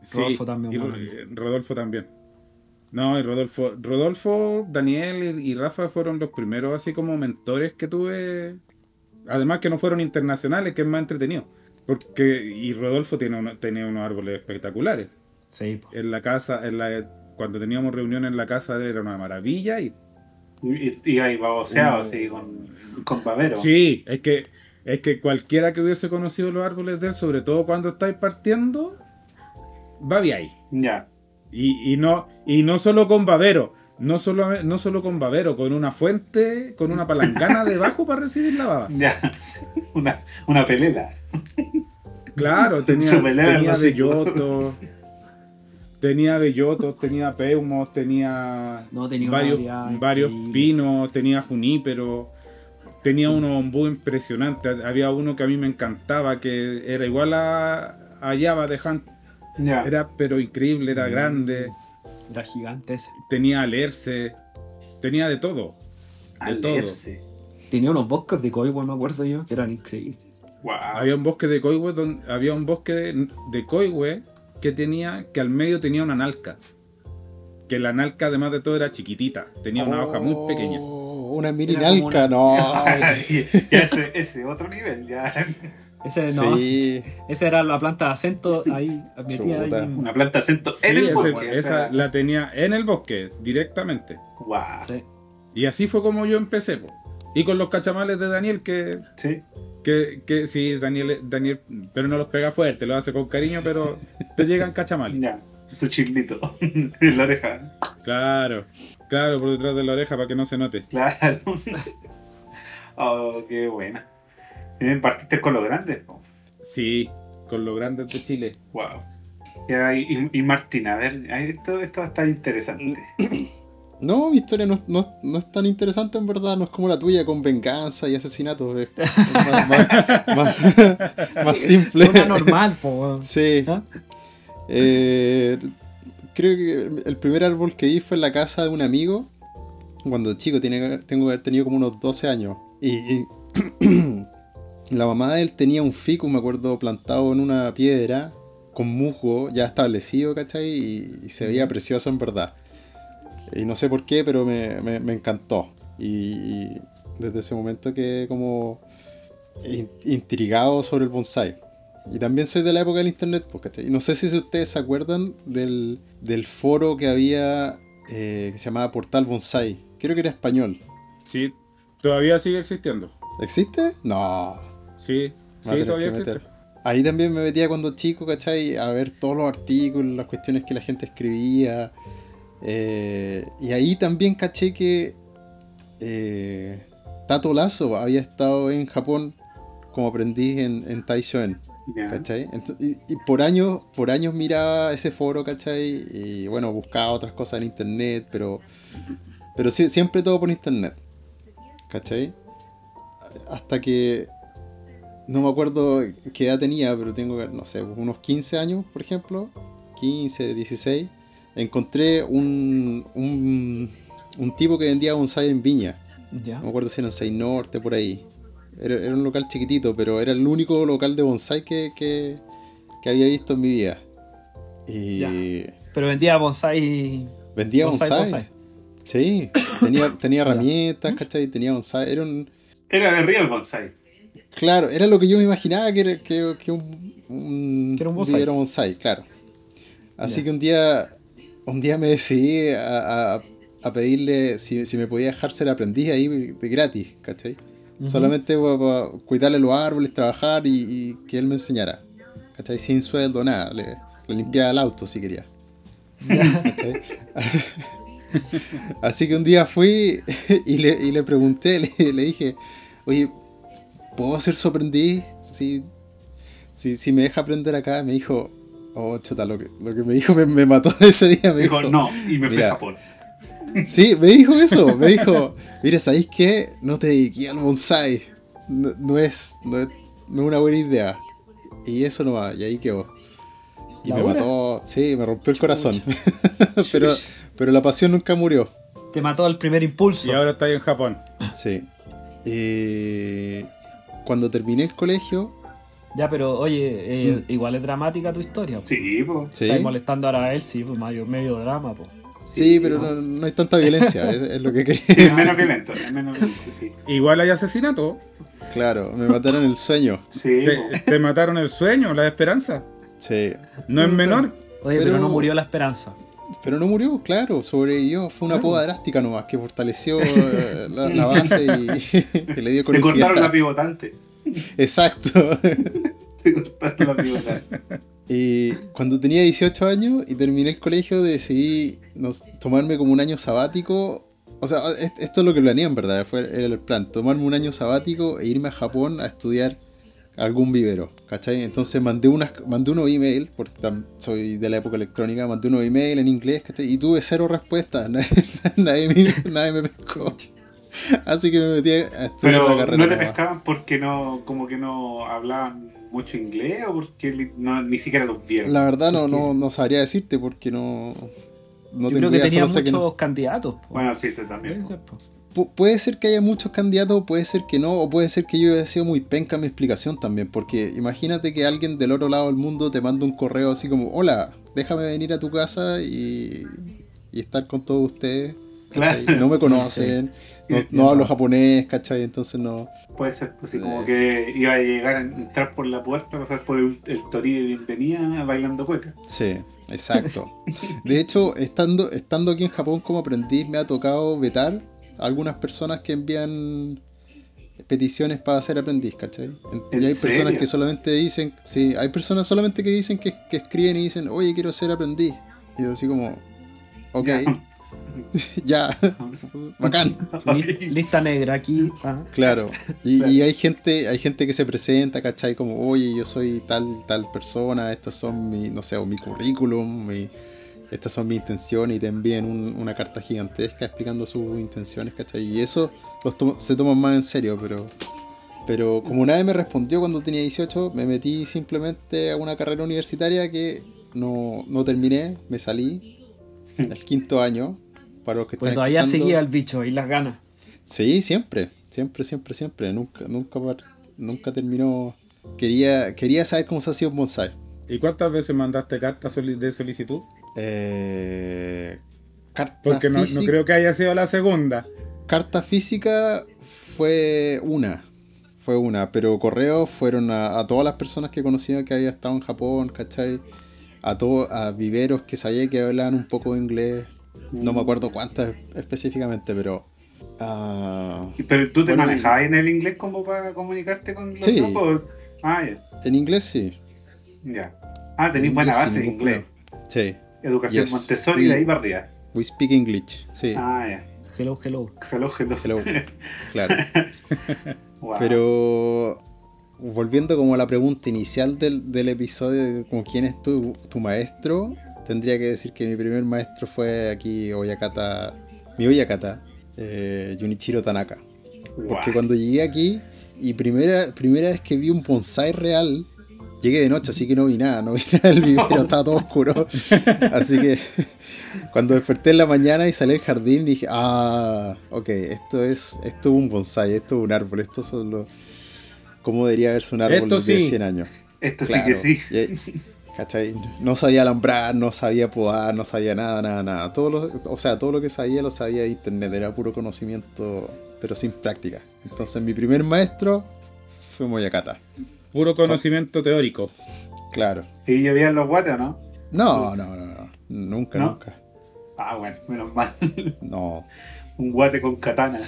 sí, Rodolfo también, y eh, Rodolfo también. No, y Rodolfo, Rodolfo, Daniel y, y Rafa fueron los primeros así como mentores que tuve. Además que no fueron internacionales, que es más entretenido. Porque, y Rodolfo tiene uno- tenía unos árboles espectaculares Sí, en la casa, en la, cuando teníamos reuniones en la casa de era una maravilla y Y, y ahí baboseado, así, con, con babero. sí, es que es que cualquiera que hubiese conocido los árboles de él, sobre todo cuando estáis partiendo, va bien ahí. Ya. Y, y no y no solo con babero, no solo no solo con babero, con una fuente, con una palangana debajo para recibir la baba. Ya. Una, una pelela. Claro, tenía, tenía básico. bellotos, tenía bellotos, tenía peumos, tenía, No, tenía varios, varios pinos, tenía junípero, tenía unos ombú impresionantes. Había uno que a mí me encantaba, que era igual a, a Java de Hunt, Ya. era pero increíble, era grande, Era gigante ese. tenía alerce, tenía de todo. De todo. Tenía unos bosques de coigüe, me acuerdo yo, que eran increíbles. Wow. Había un bosque de coigüe donde había un bosque de, de coigüe que tenía que al medio tenía una nalca. Que la nalca además de todo era chiquitita, tenía una hoja muy pequeña. Oh, Una mini Era nalca, no. ya ese, ese otro nivel, ya. Ese no, Sí. esa era la planta de acento ahí metida. Una planta de acento Sí, en el ese- bosque, esa o sea. la tenía en el bosque directamente. Wow. Sí. Y así fue como yo empecé. po. Y con los cachamales de Daniel, que, Sí. Que, que sí, Daniel, Daniel, pero no los pega fuerte, lo hace con cariño, pero te llegan cachamales. Ya. Su chilito en la oreja. Claro, claro, por detrás de la oreja para que no se note. Claro. oh, qué buena. Partiste con lo grande. po. Sí, con los grandes de Chile. Wow. Y, y Martín, a ver, esto, esto va a estar interesante. No, mi historia no, es- no no es tan interesante en verdad, no es como la tuya con venganza y asesinatos, es, es más, más- más- más simple. Una normal, po. Sí. ¿Ah? Eh, creo que el primer árbol que vi fue en la casa de un amigo, cuando chico, tiene, tengo que haber tenido como unos 12 años. Y, y la mamá de él tenía un fico, me acuerdo, plantado en una piedra, con musgo ya establecido, ¿cachai? Y, y se veía precioso en verdad. Y no sé por qué, pero me, me- me encantó. Y, y desde ese momento que como in- intrigado sobre el bonsai. Y también soy de la época del internet, ¿cachai? Y no sé si ustedes se acuerdan del, del foro que había eh, que se llamaba Portal Bonsai. Creo que era español. Sí, todavía sigue existiendo. ¿Existe? No. Sí, sí, todavía existe. Ahí también me metía cuando chico, ¿cachai? A ver todos los artículos, las cuestiones que la gente escribía. Eh, y ahí también caché que eh, Tato Lazo había estado en Japón como aprendiz en, en Taishoen. ¿cachai? Y, y por años, por años miraba ese foro, ¿cachai? Y bueno, buscaba otras cosas en internet, pero, pero sí- siempre todo por internet, ¿cachai? Hasta que no me acuerdo qué edad tenía, pero tengo, no sé, unos 15 años, por ejemplo, 15, 16, encontré un, un, un tipo que vendía bonsai en Viña. Ya. No me acuerdo si era en Seis Norte, por ahí. Era, era un local chiquitito, pero era el único local de bonsai que, que, que había visto en mi vida. Y. Pero vendía bonsai. vendía Bonsai, bonsai. bonsai. Sí, tenía, tenía herramientas, ¿cachai? Tenía bonsai. Era un, Era de Real Bonsai. Claro, era lo que yo me imaginaba que era, que, que un, un, Que era un bonsai. claro. Así que un día, un día me decidí a, a- a pedirle si, si me podía dejar ser aprendiz ahí de gratis, ¿cachai? Solamente para cuidarle los árboles, trabajar y, y que él me enseñara, ¿cachai? Sin sueldo, nada. Le, le limpiaba el auto si quería. ¿cachai? Así que un día fui y le, y le pregunté, le, le dije, oye, ¿puedo ser su aprendiz? Si, si, si me deja aprender acá, me dijo, oh, chuta, lo que, lo que me dijo me, me mató ese día. Me Dijo, dijo, no, y me fui mira, a Japón. Sí, me dijo eso, me dijo, mira, ¿sabéis qué? No te dediqué al bonsai. No, no es, no, es, no es una buena idea. Y eso no va, y ahí quedó. Y ¿La me hora? mató, sí, me rompió el corazón. pero, pero la pasión nunca murió. Te mató al primer impulso. Y ahora está ahí en Japón. Sí. Eh, cuando terminé el colegio, Ya, pero oye, eh, igual es dramática tu historia. po. Sí, pues. sí, Estás molestando ahora a él, sí, pues medio, medio drama, pues. sí, pero no, no hay tanta violencia, es, es lo que Sí, es quería. menos violento, es menos violento, sí. Igual hay asesinato. Claro, me mataron el sueño. Sí, Te, mataron el sueño, la esperanza. Sí. No es menor. Oye, pero, Pero- no murió la esperanza. Pero no murió, claro, sobrevivió. Fue una poda drástica nomás que fortaleció eh, la, la base y, y le dio Te cortaron la pivotante. Exacto. Te cortaron la pivotante. Y cuando tenía 18 años y terminé el colegio, decidí tomarme como un año sabático. O sea, est- esto es lo que planeé en verdad, fue, era el plan. Tomarme un año sabático e irme a Japón a estudiar algún vivero, ¿cachai? Entonces mandé, unas, mandé unos email, porque soy de la época electrónica, mandé unos email en inglés, ¿cachai? Y tuve cero respuestas, nadie, nadie, nadie me pescó. Así que me metí a estudiar la Pero carrera. no te pescaban porque no, como que no hablaban mucho inglés o porque no, ni siquiera los vieron. La verdad no, no, no sabría decirte porque no, no Yo tengo creo que tenía muchos que no- candidatos. po. Bueno, sí, sí, también. Puede ser, po. Pu- puede ser que haya muchos candidatos, puede ser que no, o puede ser que yo haya sido muy penca en mi explicación también, porque imagínate que alguien del otro lado del mundo te manda un correo así como, hola, déjame venir a tu casa y, y estar con todos ustedes. Claro. No me conocen, no, no hablo japonés, ¿cachai? Entonces no... Puede ser, pues, así como que iba a llegar a entrar por la puerta, pasar por el, el torí de bienvenida bailando cueca. Sí, exacto. De hecho, estando, estando aquí en Japón como aprendiz, me ha tocado vetar a algunas personas que envían peticiones para ser aprendiz, ¿cachai? En- ¿En Y hay personas que solamente dicen, sí, hay personas solamente que dicen que, que escriben y dicen, oye, quiero ser aprendiz. Y yo así como, ok, ya, bacán. Li- Lista negra aquí. ah. Claro, y, y hay gente, hay gente que se presenta, ¿cachai? Como, oye, yo soy tal, tal persona, estas son mi, no sé, o mi currículum, mi- estas son mis intenciones, y te envían un- una carta gigantesca explicando sus intenciones, ¿cachai? Y eso los to- se toman más en serio, pero, pero como nadie me respondió cuando tenía 18, me metí simplemente a una carrera universitaria que no, no terminé, me salí el quinto año. Para los que Pues están todavía escuchando. seguía el bicho y las ganas. Sí, siempre, siempre, siempre, siempre. Nunca, nunca, nunca terminó. Quería, quería saber cómo se hacía un bonsai. ¿Y cuántas veces mandaste carta soli- de solicitud? Eh, carta Porque no, no creo que haya sido la segunda. carta física fue una. Fue una. Pero correos fueron a, a todas las personas que conocía que había estado en Japón, ¿cachai? A, todo, a viveros que sabía que hablaban un poco de inglés. No me acuerdo cuántas específicamente, pero. ah, Pero tú te Bueno, manejabas en el inglés como para comunicarte con los Sí. grupos. Ah, en inglés sí. ya. Ah, En tenés buena base ningún inglés. problema. Sí. Educación Yes. Montessori y de ahí We- para arriba. We speak English. Sí. Ah, ya. Hello, hello. Hello, hello. Hello. Claro. Wow. Pero volviendo como a la pregunta inicial del, del episodio, como quién es tu, tu maestro, tendría que decir que mi primer maestro fue aquí Oyakata, mi Oyakata, eh, Junichiro Tanaka. Porque cuando llegué aquí y primera, primera vez que vi un bonsai real, llegué de noche, así que no vi nada, no vi nada del vivero, estaba todo oscuro. Así que cuando desperté en la mañana y salí al jardín dije, ah, ok, esto es, esto es un bonsai, esto es un árbol, esto son los... ¿Cómo debería verse un árbol Esto de sí. 100 años? Esto Claro. sí que sí. ¿Cachai? No sabía alambrar, no sabía podar, no sabía nada, nada, nada. Todo lo, o sea, todo lo que sabía lo sabía de internet, era puro conocimiento, pero sin práctica. Entonces mi primer maestro fue Moyakata. Puro conocimiento teórico. Claro. ¿Y llovían los guates o no? No, no, no, no. Nunca, ¿No? nunca. Ah, bueno, menos mal. No. Un guate con katana.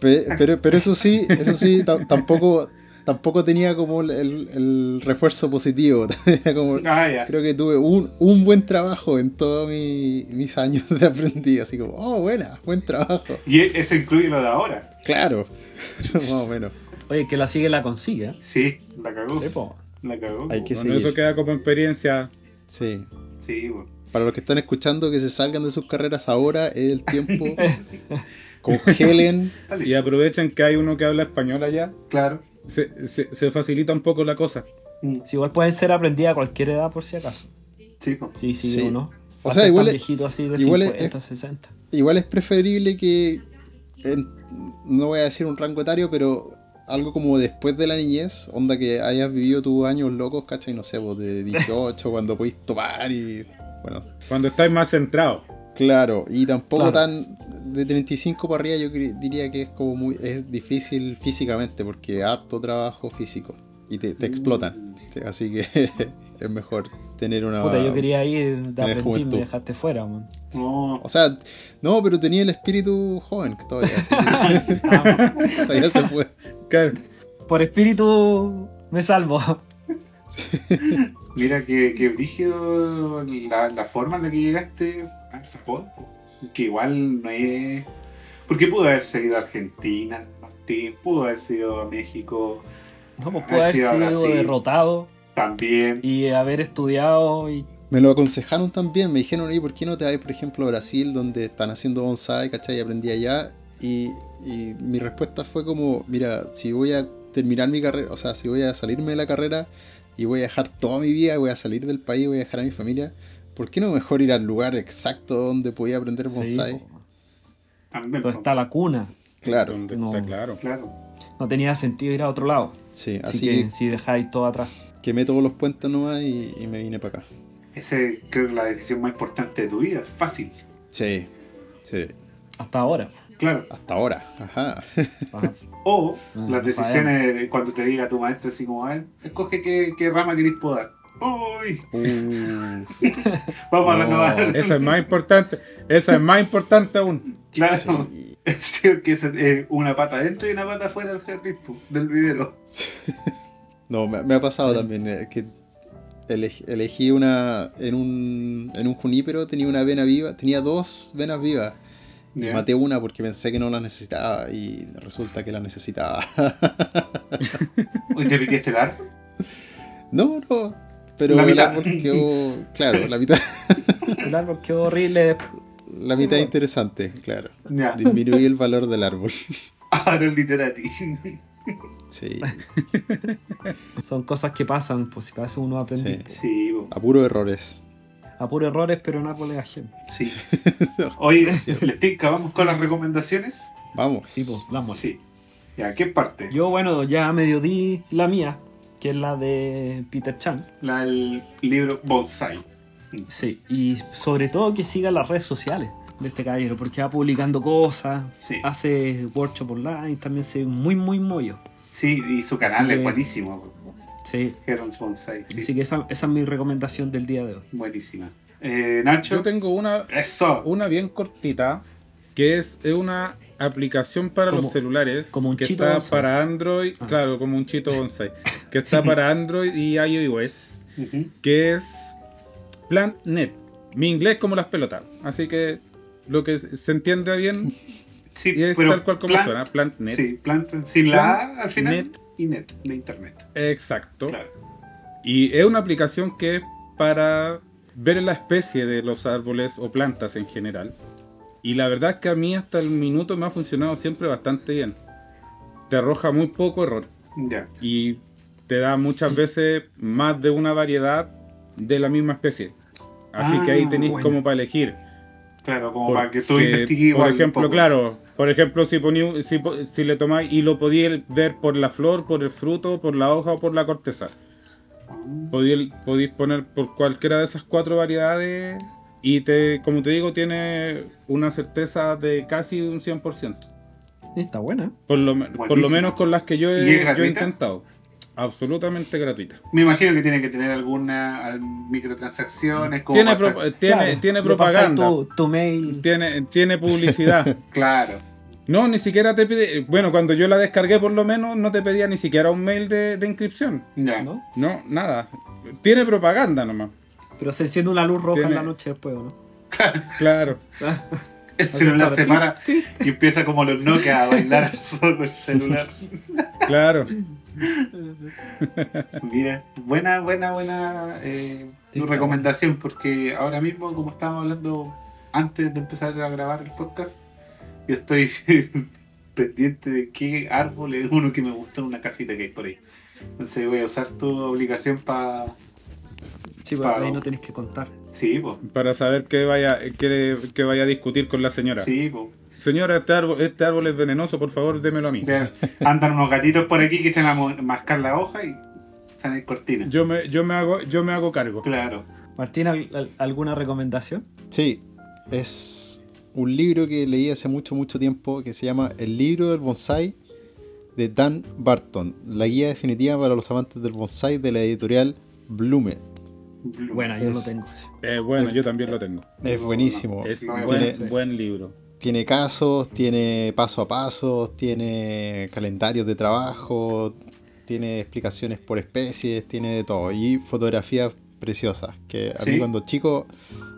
Pe- Pero, pero eso sí, eso sí, ta- tampoco, tampoco tenía como el, el- el refuerzo positivo. Como, Ah, creo que tuve un, un buen trabajo en todos mi- mis años de aprendiz. Así como, oh, buena, buen trabajo. Y e- eso incluye lo de ahora. Claro, más o menos. Oye, que la sigue la consigue. ¿eh? Sí, la cagó. La cagó. Hay que Bueno, seguir. eso queda como experiencia. Sí. Sí, bueno. Para los que están escuchando que se salgan de sus carreras ahora es el tiempo. Congelen. Y aprovechen que hay uno que habla español allá. Claro. Se, se- se facilita un poco la cosa. Mm, Si igual pueden ser aprendidas a cualquier edad, por si acaso. Sí. Sí, sí, Sí. uno. O sea, igual es- viejito así de igual es- 50, 60. Igual es preferible que, en- no voy a decir un rango etario, pero algo como después de la niñez, onda que hayas vivido tus años locos, ¿cachai? No sé, vos de 18, cuando podéis tomar y... Bueno, Cuando estáis más centrados. Claro, y tampoco Claro. tan... De 35 para arriba yo diría que es como muy... Es difícil físicamente, porque harto trabajo físico, y te, te explotan, te- así que es mejor tener una... Puta, yo quería ir de aprendiz, juventud. me dejaste fuera, man. No, O sea, no, pero tenía el espíritu joven que todavía, así que todavía se puede. Claro. Por espíritu me salvo. mira que, que brígido la, la forma en la que llegaste Japón. Que igual no es. Porque pudo haber seguido a Argentina, Martín, pudo haber sido a México No, pues puede haber sido sí. derrotado también. y haber estudiado y Me lo aconsejaron también, me dijeron, ¿y por qué no te vas, por ejemplo, a Brasil, donde están haciendo bonsai, ¿cachai? Y aprendí allá. Y, y mi respuesta fue como, mira, si voy a terminar mi carrera, o sea, si voy a salirme de la carrera y voy a dejar toda mi vida, voy a salir del país, voy a dejar a mi familia, ¿por qué no mejor ir al lugar exacto donde podía aprender bonsai? También, Donde está la cuna. Claro, No. está claro. Claro. No tenía sentido ir a otro lado. sí, Así, así que, que si dejáis todo atrás. quemé todos los puentes nomás y, y me vine para acá. Esa es, creo que la decisión más importante de tu vida. Es fácil. Sí, sí, Hasta ahora. Claro. hasta ahora, ajá. Ajá. O Ah, las decisiones de cuando te diga tu maestro así como, a ver, escoge qué, qué rama querés podar. Uy, Uh, vamos a No. renovar. Esa es más importante. Esa es más importante aún. Claro. sí. Sí, porque es eh, una pata adentro y una pata afuera del jardín, del vivero. No, me, me ha pasado también eh, que eleg- elegí una en un en un junípero tenía una vena viva, tenía dos venas vivas y maté una porque pensé que no la necesitaba y resulta que la necesitaba. ¿Te piquiste el árbol? no, no, pero La el mitad. árbol quedó, claro, la mitad El árbol quedó horrible. la mitad interesante, claro. Ya. Disminuí el valor del árbol. Ahora el literati. Sí, Son cosas que pasan, pues si para eso uno aprende. sí. Sí, A puro errores. A errores, pero en árboles ajenos. sí. Oye, ¿les tinca? ¿Vamos con las recomendaciones? Vamos. Sí, pues, vamos. Sí. Ya, ¿qué parte? Yo, bueno, ya medio di la mía, que es la de Peter Chan. La, el libro Bonsai. Sí, y sobre todo que sigan las redes sociales. de este caballero, porque va publicando cosas, Sí. hace workshop online, también se ve muy, muy mollo. Sí, y su canal Así es que- buenísimo. Sí. Heron's Bonsai, sí. Así que esa, esa es mi recomendación del día de hoy. Buenísima. Eh, Nacho. Yo tengo una, Eso. una bien cortita, que es, es una aplicación para Como- los celulares, como un que chito está bonsai. para Android, Ah. claro, como un chito bonsai, que está para Android y iOS, que es PlantNet. Mi inglés como las pelotas, así que lo que se entiende bien Sí, y es pero tal cual como plant- suena, PlantNet. Sí, plant sin la Plant A al final net. y net, de internet. Exacto. Claro. Y es una aplicación que es para ver la especie de los árboles o plantas en general. Y la verdad es que a mí hasta el minuto me ha funcionado siempre bastante bien. Te arroja muy poco error y te da muchas veces más de una variedad de la misma especie. Así que ahí Ah, tenéis bueno. como para elegir. Claro, como para que tú investigues por ejemplo, claro, por ejemplo, si, poní- si, po- si le tomáis y lo podíais ver por la flor, por el fruto, por la hoja o por la corteza. Ah, Podéis, podéis poner por cualquiera de esas cuatro variedades y te, como te digo, tiene una certeza de casi un 100%. Está buena. Por lo, por menos con las que yo ¿Y es he, yo he gratuita? intentado. Absolutamente gratuita. Me imagino que tiene que tener alguna al- microtransacciones. Como Tiene, pro- tiene, Claro, tiene propaganda. Tu, tu mail. Tiene, tiene publicidad. Claro. No, ni siquiera te pide. Bueno, cuando yo la descargué, por lo menos, no te pedía ni siquiera un mail de, de inscripción. Ya. ¿no? No, nada. Tiene propaganda nomás. Pero se enciende una luz roja en la noche después, ¿o ¿no? Claro. El celular se para y empieza como los Nokia a bailar solo el celular. Claro. Mira, buena, buena, buena eh, tu recomendación, porque ahora mismo, como estábamos hablando antes de empezar a grabar el podcast, yo estoy pendiente de qué árbol es uno que me gusta en una casita que hay por ahí. Entonces voy a usar tu obligación para... Sí, pero ahí no tenés que contar. Sí, pues. Para saber qué vaya, qué, qué vaya a discutir con la señora. Sí, pues. Señora, este árbol, este árbol es venenoso, por favor, démelo a mí. Andan unos gatitos por aquí que se van a mascar la hoja y salen cortinas. Yo me, yo me hago, yo me hago cargo. Claro. Martín, ¿al- al- ¿alguna recomendación? Sí, es un libro que leí hace mucho, mucho tiempo que se llama El libro del bonsai de Dan Barton, la guía definitiva para los amantes del bonsai de la editorial Blume. Buena, yo lo tengo. Eh, bueno, yo también lo tengo. Es buenísimo. Es No, buen, tiene, buen libro. tiene casos, tiene paso a paso, tiene calendarios de trabajo, tiene explicaciones por especies, tiene de todo. Y fotografías preciosas, que a Sí. mí cuando chico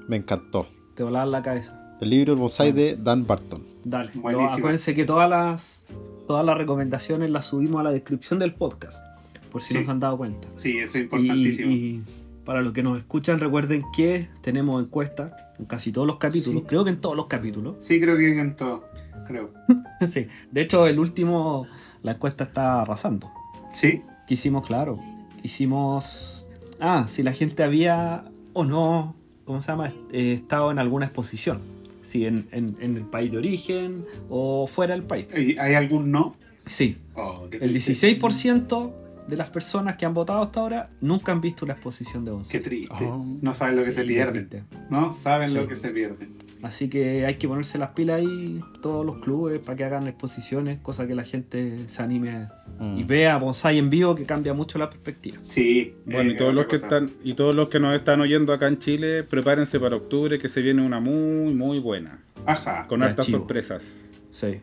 me encantó. Te volaban la cabeza. El libro El bonsai de Dan Barton. Dale. Buenísimo. Acuérdense que todas las, todas las recomendaciones las subimos a la descripción del podcast. Por si Sí. no se han dado cuenta. Sí, eso es Y, importantísimo. y para los que nos escuchan, recuerden que tenemos encuestas en casi todos los capítulos. Sí. Creo que en todos los capítulos. Sí, creo que en todo. Creo. sí. De hecho, el último, la encuesta está arrasando. Sí. Que hicimos, claro. Hicimos. Ah, si la gente había o no, ¿cómo se llama? Eh, estado en alguna exposición. Si en, en- en el país de origen o fuera del país. ¿Y ¿Hay algún no? Sí. Oh, El triste. 16% de las personas que han votado hasta ahora nunca han visto una exposición de Qué once. triste. Oh. No saben lo que Sí, se qué triste. No saben Sí. lo que se pierden. Así que hay que ponerse las pilas ahí, todos los clubes, para que hagan exposiciones, cosa que la gente se anime Mm. y vea bonsai en vivo, que cambia mucho la perspectiva. Sí. Bueno, eh, y todos los que cosa. están y todos los que nos están oyendo acá en Chile, prepárense para octubre que se viene una muy muy buena, Ajá. con hartas chivo. sorpresas. Sí.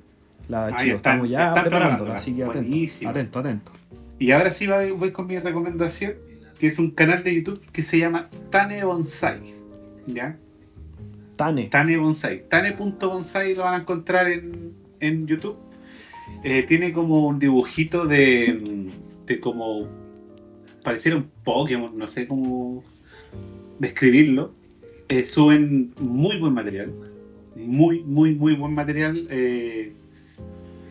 La Ahí chivo, están, estamos ya preparándola, así que atento, atento, atento. Y ahora sí voy, voy con mi recomendación, que es un canal de YouTube que se llama Tane Bonsai. ¿Ya? Tane. Tane Bonsai. Tane.bonsai lo van a encontrar en, en YouTube. Eh, tiene como un dibujito de, de como. Pareciera un Pokémon, no sé cómo describirlo. Eh, suben muy buen material. Muy, muy, muy buen material. Eh,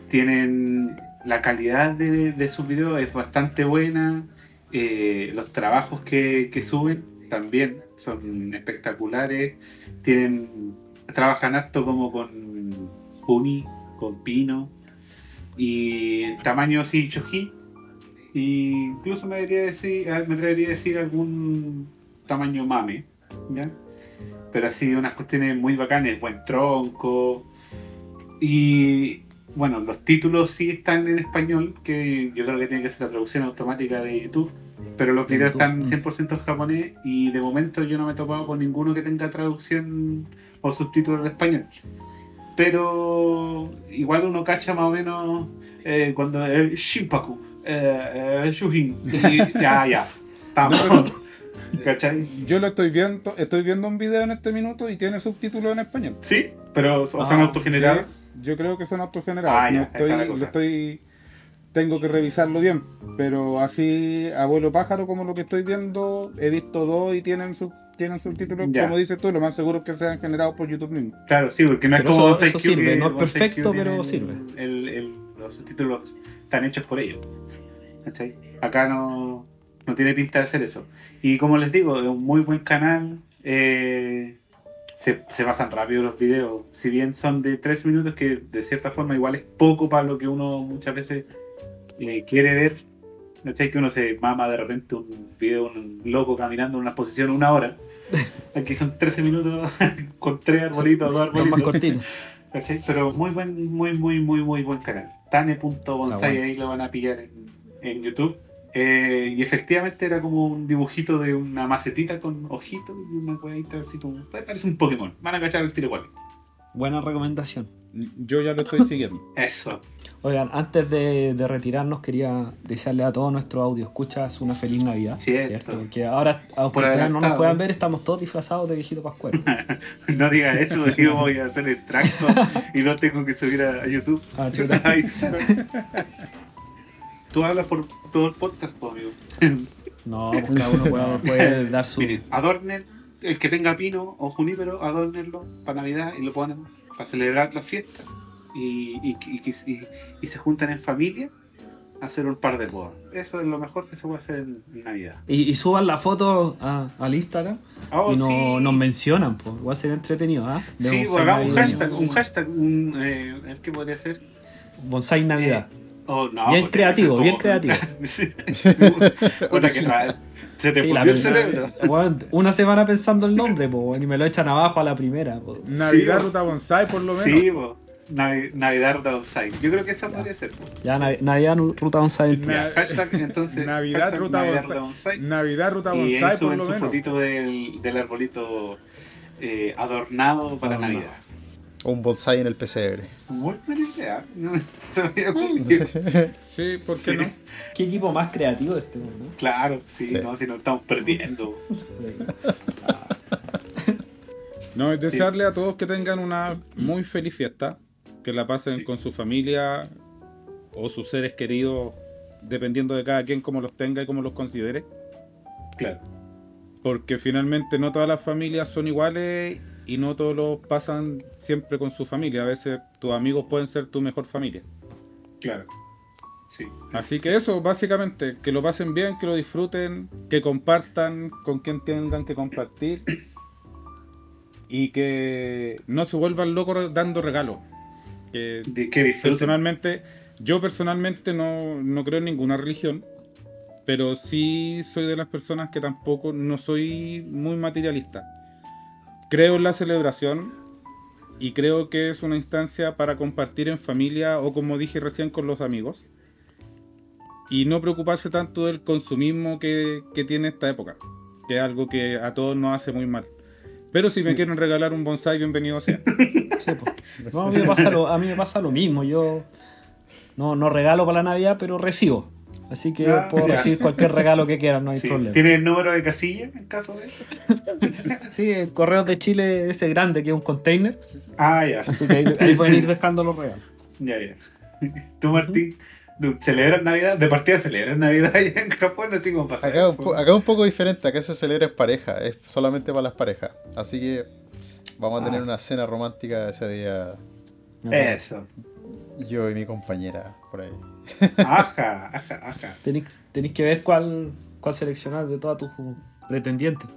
tienen. La calidad de, sus videos es bastante buena. Eh, los trabajos que, suben también son espectaculares. Tienen. Trabajan harto como con Puni, con Pino. Y en tamaño así Choji. Incluso me atrevería a decir, ah, me atrevería a decir algún tamaño mame. Pero así unas cuestiones muy bacanas, buen tronco. Y bueno, los títulos sí están en español, que yo creo que tiene que ser la traducción automática de YouTube. Pero los De videos están mm. 100% en japonés y de momento yo no me he topado con ninguno que tenga traducción o subtítulos en español. Pero igual uno cacha más o menos eh, cuando es Shinpaku, eh, eh, Shuhin, y ya, ya, estamos. ¿Cachai? Yo lo estoy viendo, estoy viendo un video en este minuto y tiene subtítulos en español. Sí, pero o Ah, autogenerados. Sí, yo creo que son autogenerados. Ah, ya, no estoy, cosa. lo estoy, tengo que revisarlo bien. Pero así, abuelo pájaro, como lo que estoy viendo, he visto dos y tienen sub, tienen subtítulos, Ya. como dices tú, lo más seguro es que sean generados por YouTube mismo. Claro, sí, porque no Pero es como eso- Bonsai eso Q sirve, que no es Bonsai perfecto, pero sirve. el- el- los subtítulos están hechos por ellos. ¿Cachai? Acá no, no tiene pinta de hacer eso. Y como les digo, es un muy buen canal. eh, se, se pasan rápido los videos. Si bien son de 3 minutos, que de cierta forma igual es poco para lo que uno muchas veces eh, quiere ver. ¿Cachai? Que uno se mama de repente un video, un loco caminando en una posición una hora. Aquí son 13 minutos con tres arbolitos, dos más arbolitos. cortitos. ¿Cachai? Pero muy buen, muy, muy, muy, muy buen canal. Tane.bonsai, Ah, bueno. ahí lo van a pillar en, en YouTube. Eh, y efectivamente era como un dibujito de una macetita con ojitos y una huevita así como. Parece un Pokémon. Van a cachar el tiro igual. Buena recomendación. Yo ya lo estoy siguiendo. Eso. Oigan, antes de, de retirarnos quería desearle a todos nuestros audio escuchas una feliz Navidad. Cierto. Porque ahora, aunque Por ustedes no nos puedan ver, estamos todos disfrazados de viejito pascuero. No digas eso, porque yo voy a hacer extracto y no tengo que subir a, a YouTube. Ah, chuta. Tú hablas por todo el podcast, pues, amigo. No, pues cada uno puede, puede dar su. Miren, adornen, el que tenga pino o junípero, adornenlo para Navidad y lo ponen para celebrar la fiesta. Y, y, y- se juntan en familia a hacer un par de bodas. Eso es lo mejor que se puede hacer en Navidad. Y, suban la foto a- al Instagram Oh, y no, sí. nos mencionan, pues. Va a ser entretenido, ¿ah? De Sí, hagamos un hashtag, un hashtag, un, eh, ¿qué podría ser? Bonsai Navidad. Oh, no, Bien creativo, bien creativo. Puta que se te Sí, la el cerebro. una semana pensando el nombre, pues, y me lo echan abajo a la primera. po. Navidad Sí, Ruta Bonsai, por lo menos. Sí, po. Navi- Navidad Ruta Bonsai. Yo creo que esa podría ser. po. Ya Nav- Navidad Ruta Bonsai. Na- Ya, hashtag, entonces, Navidad hashtag Ruta Navidad Bonsai. Ruta Bonsai. Navidad Ruta Y Bonsai, por suben lo su menos. fotito del, del arbolito eh, adornado para Adornado. Navidad. O un bonsai en el pesebre. Muy buena idea. No, no. Sí, ¿por qué Sí. no? Qué equipo más creativo este, ¿no? Claro, sí, Sí. no, si nos estamos perdiendo. No, es desearle a todos que tengan una muy feliz fiesta, que la pasen con su familia o sus seres queridos, dependiendo de cada quien cómo los tenga y cómo los considere. Claro. Porque finalmente no todas las familias son iguales y no todos los pasan siempre con su familia. A veces tus amigos pueden ser tu mejor familia. Claro. Sí. Así que eso, básicamente, que lo pasen bien, que lo disfruten, que compartan con quien tengan que compartir y que no se vuelvan locos dando regalos. Que De que disfruten. personalmente, yo personalmente no, no creo en ninguna religión, pero sí soy de las personas que tampoco no soy muy materialista. Creo en la celebración y creo que es una instancia para compartir en familia o como dije recién con los amigos. Y no preocuparse tanto del consumismo que, que tiene esta época, que es algo que a todos nos hace muy mal. Pero si me quieren regalar un bonsai, bienvenido sea. Sí. No, a, mí me pasa lo, a mí me pasa lo mismo. Yo no, no regalo para la Navidad, pero recibo. Así que Ah, puedo ya. recibir cualquier regalo que quieran, no hay Sí. problema. ¿Tiene el número de casilla en caso de eso? Sí, el Correos de Chile, ese grande que es un container. Ah, ya. Así que ahí, ahí pueden ir dejando los regalos. Ya, ya. ¿Tú, Martín? ¿tú ¿Celebras Navidad? De partida celebras Navidad allá en Japón, así como pasa. Acá un, po- acá un poco diferente, acá se celebra en pareja, es solamente para las parejas. Así que vamos a tener Ah. una cena romántica ese día, Eso. yo y mi compañera por ahí. Ajá, ajá, ajá. Tenéis, tenéis que ver cuál, cuál seleccionar de todas tus pretendientes.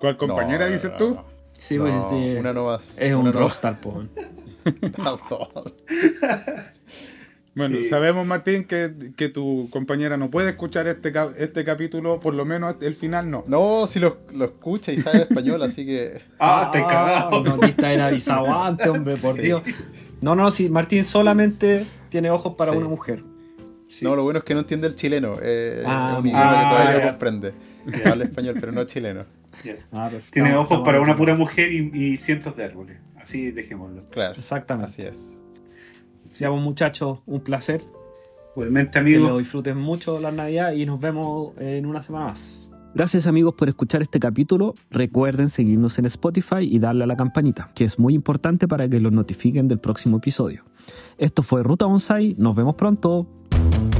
¿Cuál compañera No, dices no, tú? no. Sí, No, pues este, una no más. es un una no más. rockstar, po. Las dos. Bueno, Sí. sabemos, Martín, que, que tu compañera no puede escuchar este, este capítulo, por lo menos el final no. No, si lo, lo escucha y sabe español, así que. Ah, te cagado. No, está era avisado antes, hombre, por Sí. Dios. No, no, sí, Martín solamente tiene ojos para Sí. una mujer. Sí. No, lo bueno es que no entiende el chileno. eh, Ah, es un idioma ah, que todavía ya. no comprende. Habla español, pero no chileno. Ah. Tiene Estamos- ojos estamos para una pura mujer y, y cientos de árboles. Así dejémoslo. Claro. Exactamente. Así es. Ya, pues, muchachos, un placer. Igualmente, Que lo amigos. disfruten mucho la Navidad y nos vemos en una semana más. Gracias amigos por escuchar este capítulo. Recuerden seguirnos en Spotify y darle a la campanita, que es muy importante para que los notifiquen del próximo episodio. Esto fue Ruta Bonsai. Nos vemos pronto. you